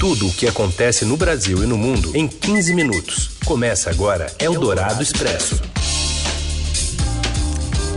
Tudo o que acontece no Brasil e no mundo em 15 minutos. Começa agora Eldorado Expresso.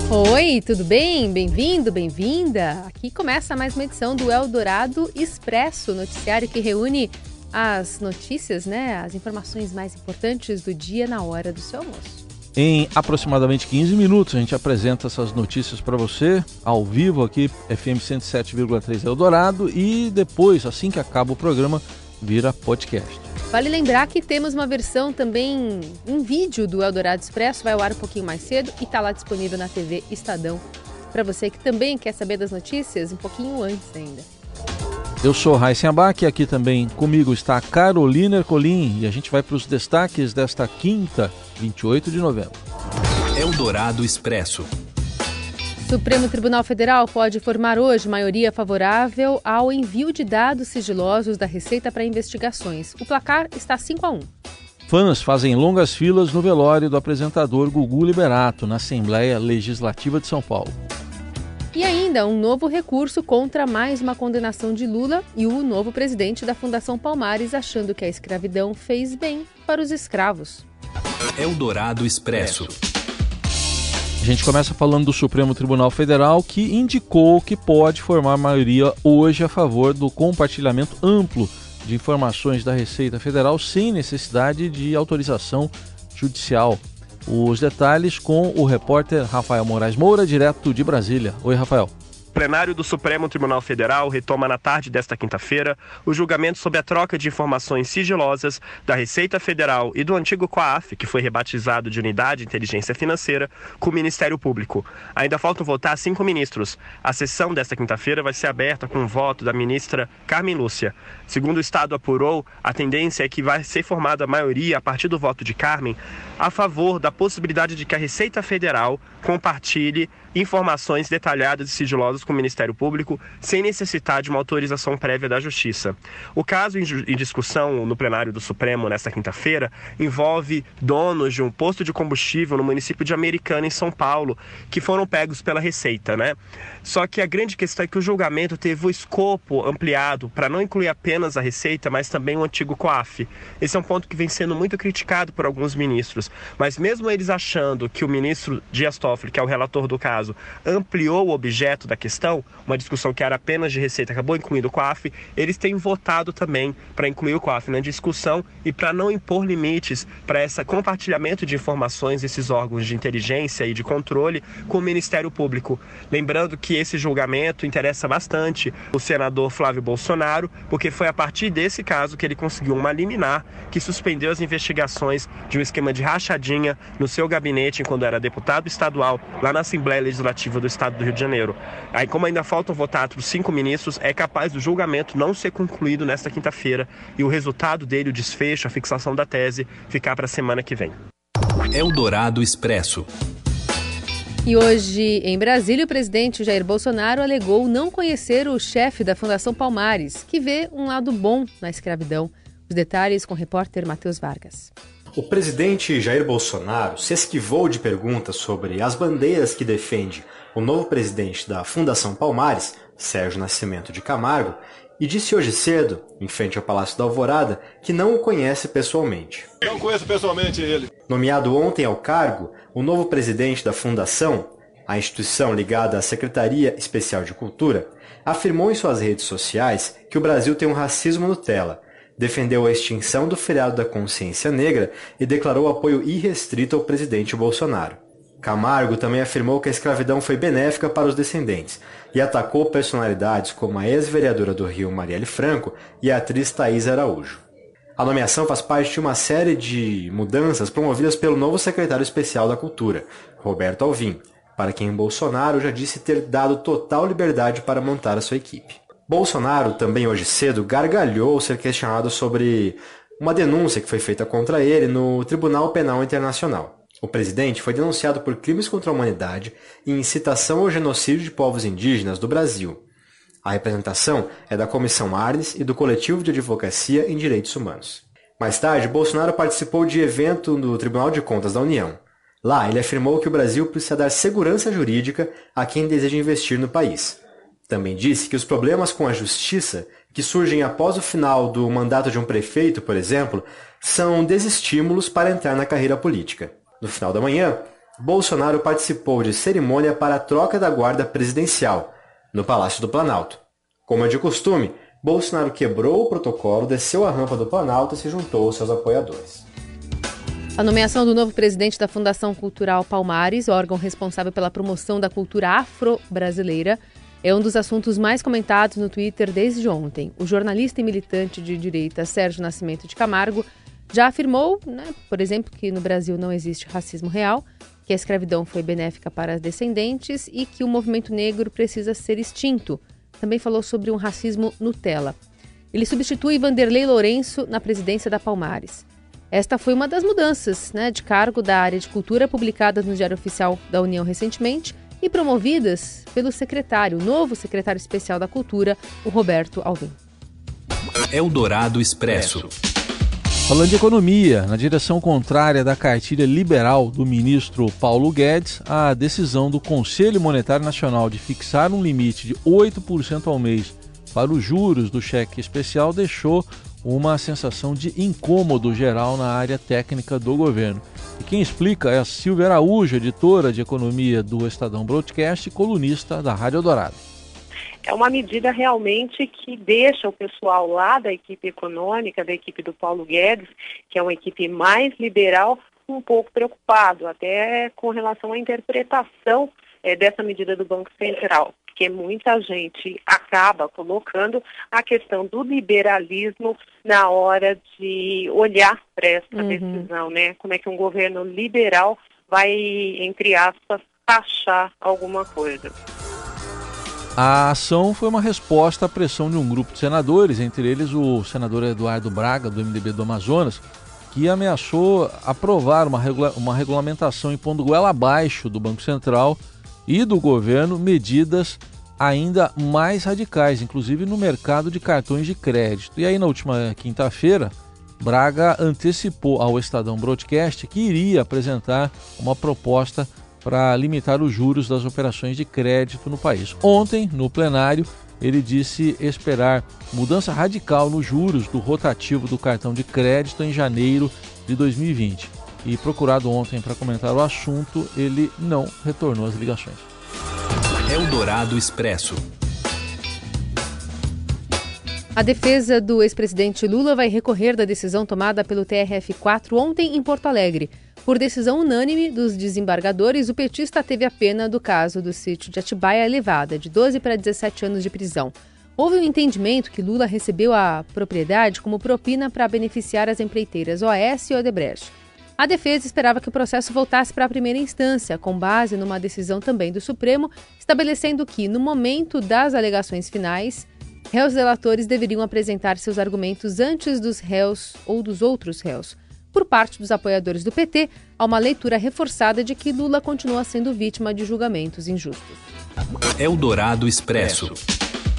Oi, tudo bem? Bem-vindo, bem-vinda. Aqui começa mais uma edição do Eldorado Expresso, noticiário que reúne as notícias, né, as informações mais importantes do dia na hora do seu almoço. Em aproximadamente 15 minutos a gente apresenta essas notícias para você ao vivo aqui FM 107,3 Eldorado e depois, assim que acaba o programa, vira podcast. Vale lembrar que temos uma versão também em vídeo do Eldorado Expresso, vai ao ar um pouquinho mais cedo e está lá disponível na TV Estadão para você que também quer saber das notícias um pouquinho antes ainda. Eu sou Raíssen Abac e aqui também comigo está Carolina Ercolim e a gente vai para os destaques desta quinta, 28 de novembro. Eldorado Expresso. Supremo Tribunal Federal pode formar hoje maioria favorável ao envio de dados sigilosos da Receita para investigações. O placar está 5 a 1. Fãs fazem longas filas no velório do apresentador Gugu Liberato na Assembleia Legislativa de São Paulo. E ainda um novo recurso contra mais uma condenação de Lula e o novo presidente da Fundação Palmares achando que a escravidão fez bem para os escravos. Eldorado Expresso. A gente começa falando do Supremo Tribunal Federal que indicou que pode formar maioria hoje a favor do compartilhamento amplo de informações da Receita Federal sem necessidade de autorização judicial. Os detalhes com o repórter Rafael Moraes Moura, direto de Brasília. Oi, Rafael plenário do Supremo Tribunal Federal retoma na tarde desta quinta-feira o julgamento sobre a troca de informações sigilosas da Receita Federal e do antigo COAF, que foi rebatizado de Unidade de Inteligência Financeira, com o Ministério Público. Ainda faltam votar cinco ministros. A sessão desta quinta-feira vai ser aberta com o voto da ministra Carmen Lúcia. Segundo o Estado apurou, a tendência é que vai ser formada a maioria a partir do voto de Carmen a favor da possibilidade de que a Receita Federal compartilhe informações detalhadas e sigilosas com o Ministério Público sem necessitar de uma autorização prévia da Justiça. O caso em discussão no plenário do Supremo nesta quinta-feira envolve donos de um posto de combustível no município de Americana, em São Paulo, que foram pegos pela Receita, né? Só que a grande questão é que o julgamento teve o escopo ampliado para não incluir apenas a Receita, mas também o antigo COAF. Esse é um ponto que vem sendo muito criticado por alguns ministros, mas mesmo eles achando que o ministro Dias Toffoli, que é o relator do caso, ampliou o objeto da questão, uma discussão que era apenas de receita, acabou incluindo o COAF, eles têm votado também para incluir o COAF na discussão e para não impor limites para esse compartilhamento de informações desses órgãos de inteligência e de controle com o Ministério Público. Lembrando que esse julgamento interessa bastante o senador Flávio Bolsonaro, porque foi a partir desse caso que ele conseguiu uma liminar que suspendeu as investigações de um esquema de rachadinha no seu gabinete enquanto era deputado estadual lá na Assembleia Legislativa do Estado do Rio de Janeiro. Aí, como ainda faltam votar os cinco ministros, é capaz do julgamento não ser concluído nesta quinta-feira e o resultado dele, o desfecho, a fixação da tese, ficar para a semana que vem. Eldorado Expresso. E hoje, em Brasília, o presidente Jair Bolsonaro alegou não conhecer o chefe da Fundação Palmares, que vê um lado bom na escravidão. Os detalhes com o repórter Matheus Vargas. O presidente Jair Bolsonaro se esquivou de perguntas sobre as bandeiras que defende o novo presidente da Fundação Palmares, Sérgio Nascimento de Camargo, e disse hoje cedo, em frente ao Palácio da Alvorada, que não o conhece pessoalmente. Não conheço pessoalmente ele. Nomeado ontem ao cargo, o novo presidente da Fundação, a instituição ligada à Secretaria Especial de Cultura, afirmou em suas redes sociais que o Brasil tem um racismo Nutella defendeu a extinção do feriado da consciência negra e declarou apoio irrestrito ao presidente Bolsonaro. Camargo também afirmou que a escravidão foi benéfica para os descendentes e atacou personalidades como a ex-vereadora do Rio Marielle Franco e a atriz Thaís Araújo. A nomeação faz parte de uma série de mudanças promovidas pelo novo secretário especial da Cultura, Roberto Alvim, para quem Bolsonaro já disse ter dado total liberdade para montar a sua equipe. Bolsonaro, também hoje cedo, gargalhou ser questionado sobre uma denúncia que foi feita contra ele no Tribunal Penal Internacional. O presidente foi denunciado por crimes contra a humanidade e incitação ao genocídio de povos indígenas do Brasil. A representação é da Comissão Arnes e do Coletivo de Advocacia em Direitos Humanos. Mais tarde, Bolsonaro participou de evento no Tribunal de Contas da União. Lá, ele afirmou que o Brasil precisa dar segurança jurídica a quem deseja investir no país. Também disse que os problemas com a justiça que surgem após o final do mandato de um prefeito, por exemplo, são desestímulos para entrar na carreira política. No final da manhã, Bolsonaro participou de cerimônia para a troca da guarda presidencial, no Palácio do Planalto. Como é de costume, Bolsonaro quebrou o protocolo, desceu a rampa do Planalto e se juntou aos seus apoiadores. A nomeação do novo presidente da Fundação Cultural Palmares, órgão responsável pela promoção da cultura afro-brasileira, é um dos assuntos mais comentados no Twitter desde ontem. O jornalista e militante de direita Sérgio Nascimento de Camargo já afirmou, né, por exemplo, que no Brasil não existe racismo real, que a escravidão foi benéfica para as descendentes e que o movimento negro precisa ser extinto. Também falou sobre um racismo Nutella. Ele substitui Vanderlei Lourenço na presidência da Palmares. Esta foi uma das mudanças né, de cargo da área de cultura publicadas no Diário Oficial da União recentemente e promovidas pelo secretário, o novo secretário especial da Cultura, o Roberto Alvim. Eldorado Expresso. Falando de economia, na direção contrária da cartilha liberal do ministro Paulo Guedes, a decisão do Conselho Monetário Nacional de fixar um limite de 8% ao mês para os juros do cheque especial deixou uma sensação de incômodo geral na área técnica do governo. E quem explica é a Silvia Araújo, editora de economia do Estadão Broadcast e colunista da Rádio Dourado. É uma medida realmente que deixa o pessoal lá da equipe econômica, da equipe do Paulo Guedes, que é uma equipe mais liberal, um pouco preocupado, até com relação à interpretação é, dessa medida do Banco Central porque muita gente acaba colocando a questão do liberalismo na hora de olhar para essa uhum. decisão, né? Como é que um governo liberal vai, entre aspas, taxar alguma coisa. A ação foi uma resposta à pressão de um grupo de senadores, entre eles o senador Eduardo Braga, do MDB do Amazonas, que ameaçou aprovar uma, regula uma regulamentação impondo goela abaixo do Banco Central e do governo medidas ainda mais radicais, inclusive no mercado de cartões de crédito. E aí, na última quinta-feira, Braga antecipou ao Estadão Broadcast que iria apresentar uma proposta para limitar os juros das operações de crédito no país. Ontem, no plenário, ele disse esperar mudança radical nos juros do rotativo do cartão de crédito em janeiro de 2020. E procurado ontem para comentar o assunto, ele não retornou às ligações. Eldorado Expresso. A defesa do ex-presidente Lula vai recorrer da decisão tomada pelo TRF4 ontem em Porto Alegre. Por decisão unânime dos desembargadores, o petista teve a pena do caso do sítio de Atibaia elevada, de 12 para 17 anos de prisão. Houve um entendimento que Lula recebeu a propriedade como propina para beneficiar as empreiteiras OS e Odebrecht. A defesa esperava que o processo voltasse para a primeira instância, com base numa decisão também do Supremo, estabelecendo que, no momento das alegações finais, réus delatores deveriam apresentar seus argumentos antes dos réus ou dos outros réus. Por parte dos apoiadores do PT, há uma leitura reforçada de que Lula continua sendo vítima de julgamentos injustos. Eldorado Expresso.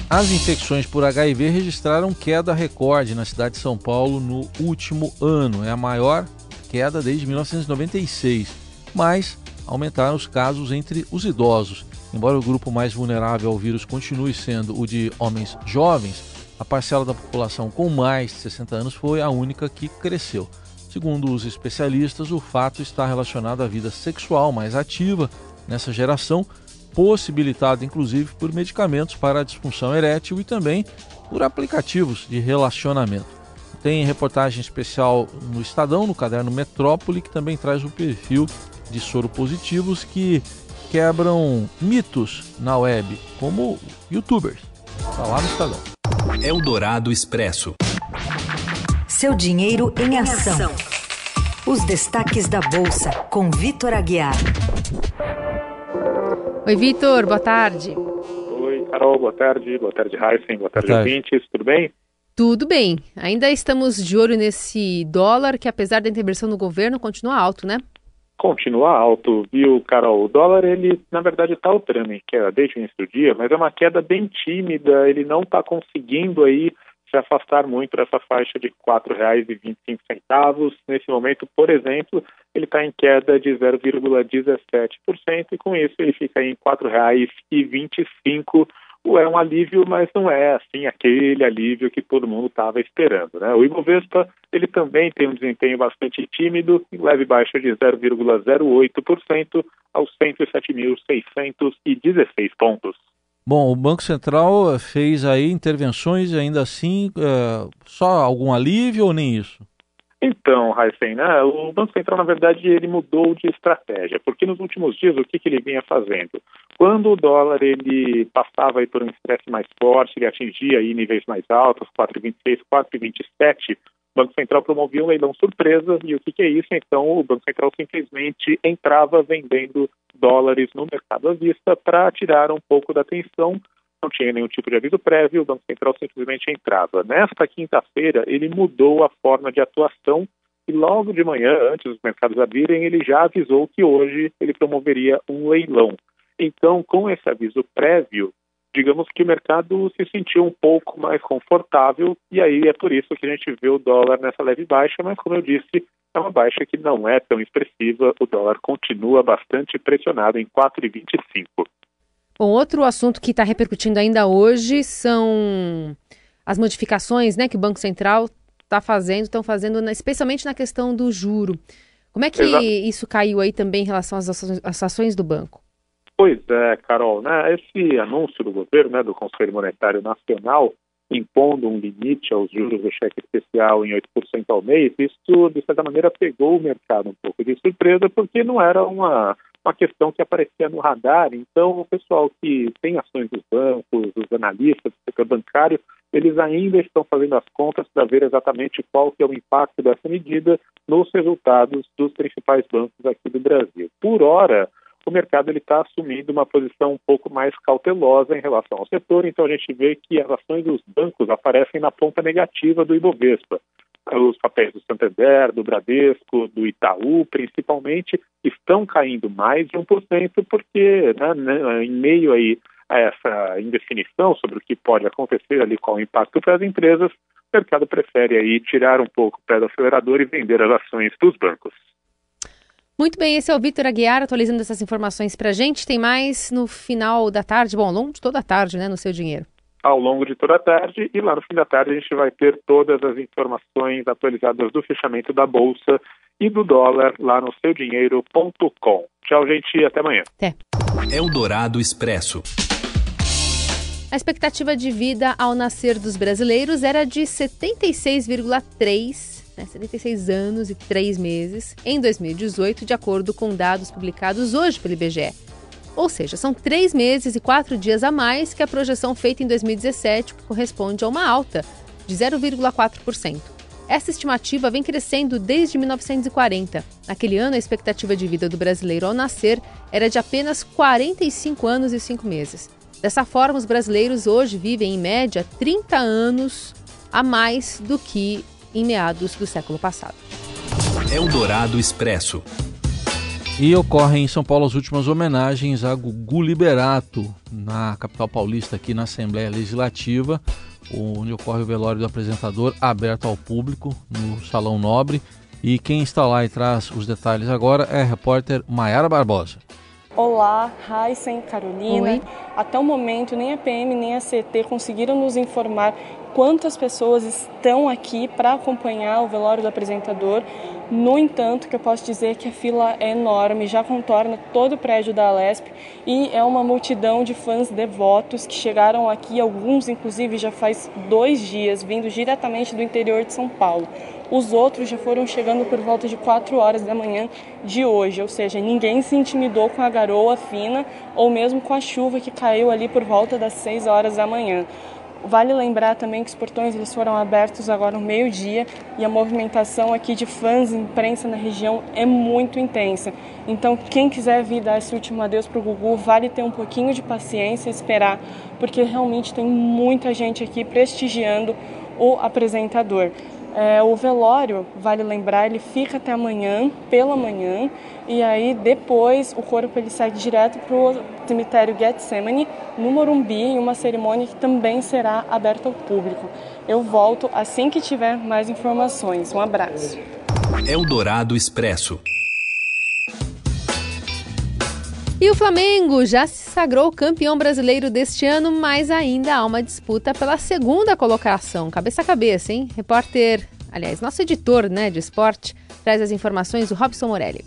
As infecções por HIV registraram queda recorde na cidade de São Paulo no último ano. É a maior queda desde 1996, mas aumentaram os casos entre os idosos. Embora o grupo mais vulnerável ao vírus continue sendo o de homens jovens, a parcela da população com mais de 60 anos foi a única que cresceu. Segundo os especialistas, o fato está relacionado à vida sexual mais ativa nessa geração, possibilitado inclusive por medicamentos para a disfunção erétil e também por aplicativos de relacionamento. Tem reportagem especial no Estadão, no caderno Metrópole, que também traz o perfil de soro positivos que quebram mitos na web, como youtubers. Está lá no Estadão. Eldorado Expresso. Seu dinheiro em ação. Os destaques da Bolsa, com Vitor Aguiar. Oi, Vitor, boa tarde. Oi, Carol, boa tarde. Boa tarde, Heisen. Boa tarde, boa tarde. ouvintes. Tudo bem? Tudo bem. Ainda estamos de olho nesse dólar que, apesar da intervenção do governo, continua alto, né? Continua alto, viu, Carol? O dólar, ele, na verdade, está alterando em queda desde o início do dia, mas é uma queda bem tímida, ele não está conseguindo aí se afastar muito dessa faixa de R$ 4,25. Nesse momento, por exemplo, ele está em queda de 0,17% e com isso ele fica em R$ 4,25 é um alívio, mas não é assim aquele alívio que todo mundo estava esperando. Né? O Ibovespa ele também tem um desempenho bastante tímido, em leve baixa de 0,08% aos 107.616 pontos. Bom, o Banco Central fez aí intervenções ainda assim é, só algum alívio ou nem isso? Então, Heisen, né, o Banco Central, na verdade, ele mudou de estratégia, porque nos últimos dias, o que, que ele vinha fazendo? Quando o dólar ele passava aí por um estresse mais forte, ele atingia aí níveis mais altos, 4,26, 4,27, o Banco Central promovia um leilão surpresa, e o que, que é isso? Então, o Banco Central simplesmente entrava vendendo dólares no mercado à vista para tirar um pouco da atenção não tinha nenhum tipo de aviso prévio, o Banco Central simplesmente entrava. Nesta quinta-feira, ele mudou a forma de atuação e logo de manhã, antes dos mercados abrirem, ele já avisou que hoje ele promoveria um leilão. Então, com esse aviso prévio, digamos que o mercado se sentiu um pouco mais confortável e aí é por isso que a gente vê o dólar nessa leve baixa, mas como eu disse, é uma baixa que não é tão expressiva, o dólar continua bastante pressionado em 4,25. Outro assunto que está repercutindo ainda hoje são as modificações né, que o Banco Central está fazendo, estão fazendo, especialmente na questão do juro. Como é que Exato. isso caiu aí também em relação às ações, às ações do banco? Pois é, Carol, né, esse anúncio do governo, né, do Conselho Monetário Nacional, impondo um limite aos juros do cheque especial em 8% ao mês, isso, de certa maneira, pegou o mercado um pouco de surpresa, porque não era uma uma questão que aparecia no radar. Então, o pessoal que tem ações dos bancos, os analistas do setor bancário, eles ainda estão fazendo as contas para ver exatamente qual que é o impacto dessa medida nos resultados dos principais bancos aqui do Brasil. Por hora, o mercado está assumindo uma posição um pouco mais cautelosa em relação ao setor, então a gente vê que as ações dos bancos aparecem na ponta negativa do Ibovespa os papéis do Santander, do Bradesco, do Itaú, principalmente, estão caindo mais de 1%, porque né, né, em meio aí a essa indefinição sobre o que pode acontecer ali, qual o impacto para as empresas, o mercado prefere aí tirar um pouco o pé do acelerador e vender as ações dos bancos. Muito bem, esse é o Vitor Aguiar atualizando essas informações para a gente. Tem mais no final da tarde, bom, ao longo de toda a tarde, né, no seu dinheiro ao longo de toda a tarde e lá no fim da tarde a gente vai ter todas as informações atualizadas do fechamento da bolsa e do dólar lá no seudinheiro.com. Tchau, gente, até amanhã. Até. Eldorado Expresso. A expectativa de vida ao nascer dos brasileiros era de 76,3 né, 76 anos e 3 meses em 2018, de acordo com dados publicados hoje pelo IBGE. Ou seja, são três meses e quatro dias a mais que a projeção feita em 2017, que corresponde a uma alta de 0,4%. Essa estimativa vem crescendo desde 1940. Naquele ano, a expectativa de vida do brasileiro ao nascer era de apenas 45 anos e 5 meses. Dessa forma, os brasileiros hoje vivem, em média, 30 anos a mais do que em meados do século passado. Eldorado Expresso. E ocorrem em São Paulo as últimas homenagens a Gugu Liberato, na capital paulista, aqui na Assembleia Legislativa, onde ocorre o velório do apresentador, aberto ao público, no Salão Nobre. E quem está lá e traz os detalhes agora é a repórter Maiara Barbosa. Olá, Heisen, Carolina. Oi. Até o momento, nem a PM nem a CT conseguiram nos informar quantas pessoas estão aqui para acompanhar o velório do apresentador. No entanto, que eu posso dizer que a fila é enorme, já contorna todo o prédio da Alesp e é uma multidão de fãs devotos que chegaram aqui, alguns inclusive já faz dois dias, vindo diretamente do interior de São Paulo. Os outros já foram chegando por volta de 4 horas da manhã de hoje, ou seja, ninguém se intimidou com a garoa fina ou mesmo com a chuva que caiu ali por volta das 6 horas da manhã. Vale lembrar também que os portões eles foram abertos agora no meio-dia e a movimentação aqui de fãs e imprensa na região é muito intensa. Então, quem quiser vir dar esse último adeus para o Gugu, vale ter um pouquinho de paciência e esperar, porque realmente tem muita gente aqui prestigiando o apresentador. É, o velório, vale lembrar, ele fica até amanhã, pela manhã, e aí depois o corpo ele segue direto para o cemitério Getsemane, no Morumbi, em uma cerimônia que também será aberta ao público. Eu volto assim que tiver mais informações. Um abraço. Eldorado Expresso. E o Flamengo já se sagrou campeão brasileiro deste ano, mas ainda há uma disputa pela segunda colocação, cabeça a cabeça, hein? Repórter, aliás, nosso editor né, de esporte, traz as informações, o Robson Morelli.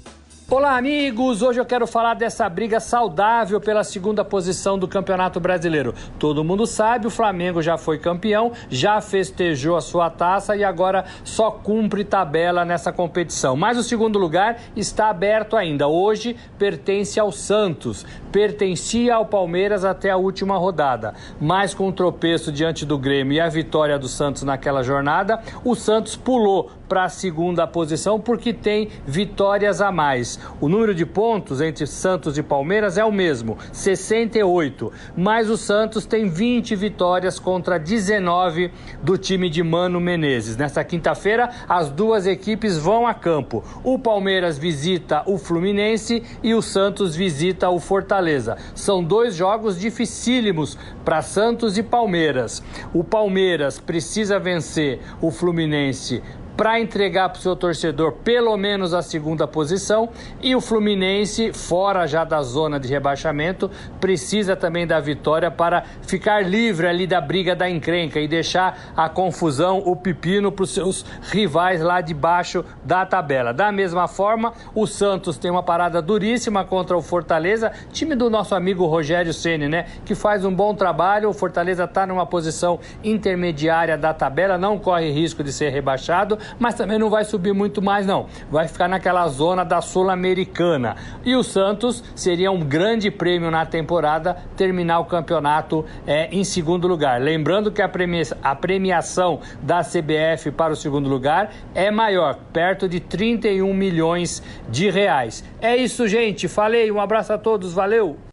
Olá, amigos! Hoje eu quero falar dessa briga saudável pela segunda posição do Campeonato Brasileiro. Todo mundo sabe, o Flamengo já foi campeão, já festejou a sua taça e agora só cumpre tabela nessa competição. Mas o segundo lugar está aberto ainda. Hoje pertence ao Santos, pertencia ao Palmeiras até a última rodada. Mas com o tropeço diante do Grêmio e a vitória do Santos naquela jornada, o Santos pulou para a segunda posição porque tem vitórias a mais. O número de pontos entre Santos e Palmeiras é o mesmo, 68, mas o Santos tem 20 vitórias contra 19 do time de Mano Menezes. Nesta quinta-feira, as duas equipes vão a campo. O Palmeiras visita o Fluminense e o Santos visita o Fortaleza. São dois jogos dificílimos para Santos e Palmeiras. O Palmeiras precisa vencer o Fluminense para entregar para o seu torcedor pelo menos a segunda posição. E o Fluminense, fora já da zona de rebaixamento, precisa também da vitória para ficar livre ali da briga da encrenca e deixar a confusão, o pepino para os seus rivais lá de baixo da tabela. Da mesma forma, o Santos tem uma parada duríssima contra o Fortaleza, time do nosso amigo Rogério Ceni, né? Que faz um bom trabalho. O Fortaleza está numa posição intermediária da tabela, não corre risco de ser rebaixado mas também não vai subir muito mais, não. Vai ficar naquela zona da Sul-Americana. E o Santos seria um grande prêmio na temporada terminar o campeonato é, em segundo lugar. Lembrando que a, premia a premiação da CBF para o segundo lugar é maior, perto de 31 milhões de reais. É isso, gente. Falei, um abraço a todos, valeu!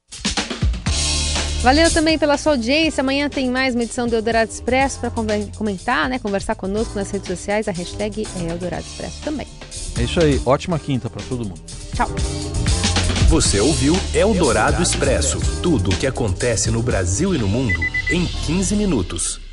Valeu também pela sua audiência. Amanhã tem mais uma edição do Eldorado Expresso para comentar, né? Conversar conosco nas redes sociais. A hashtag é Eldorado Expresso também. É isso aí. Ótima quinta para todo mundo. Tchau. Você ouviu Eldorado Expresso tudo o que acontece no Brasil e no mundo em 15 minutos.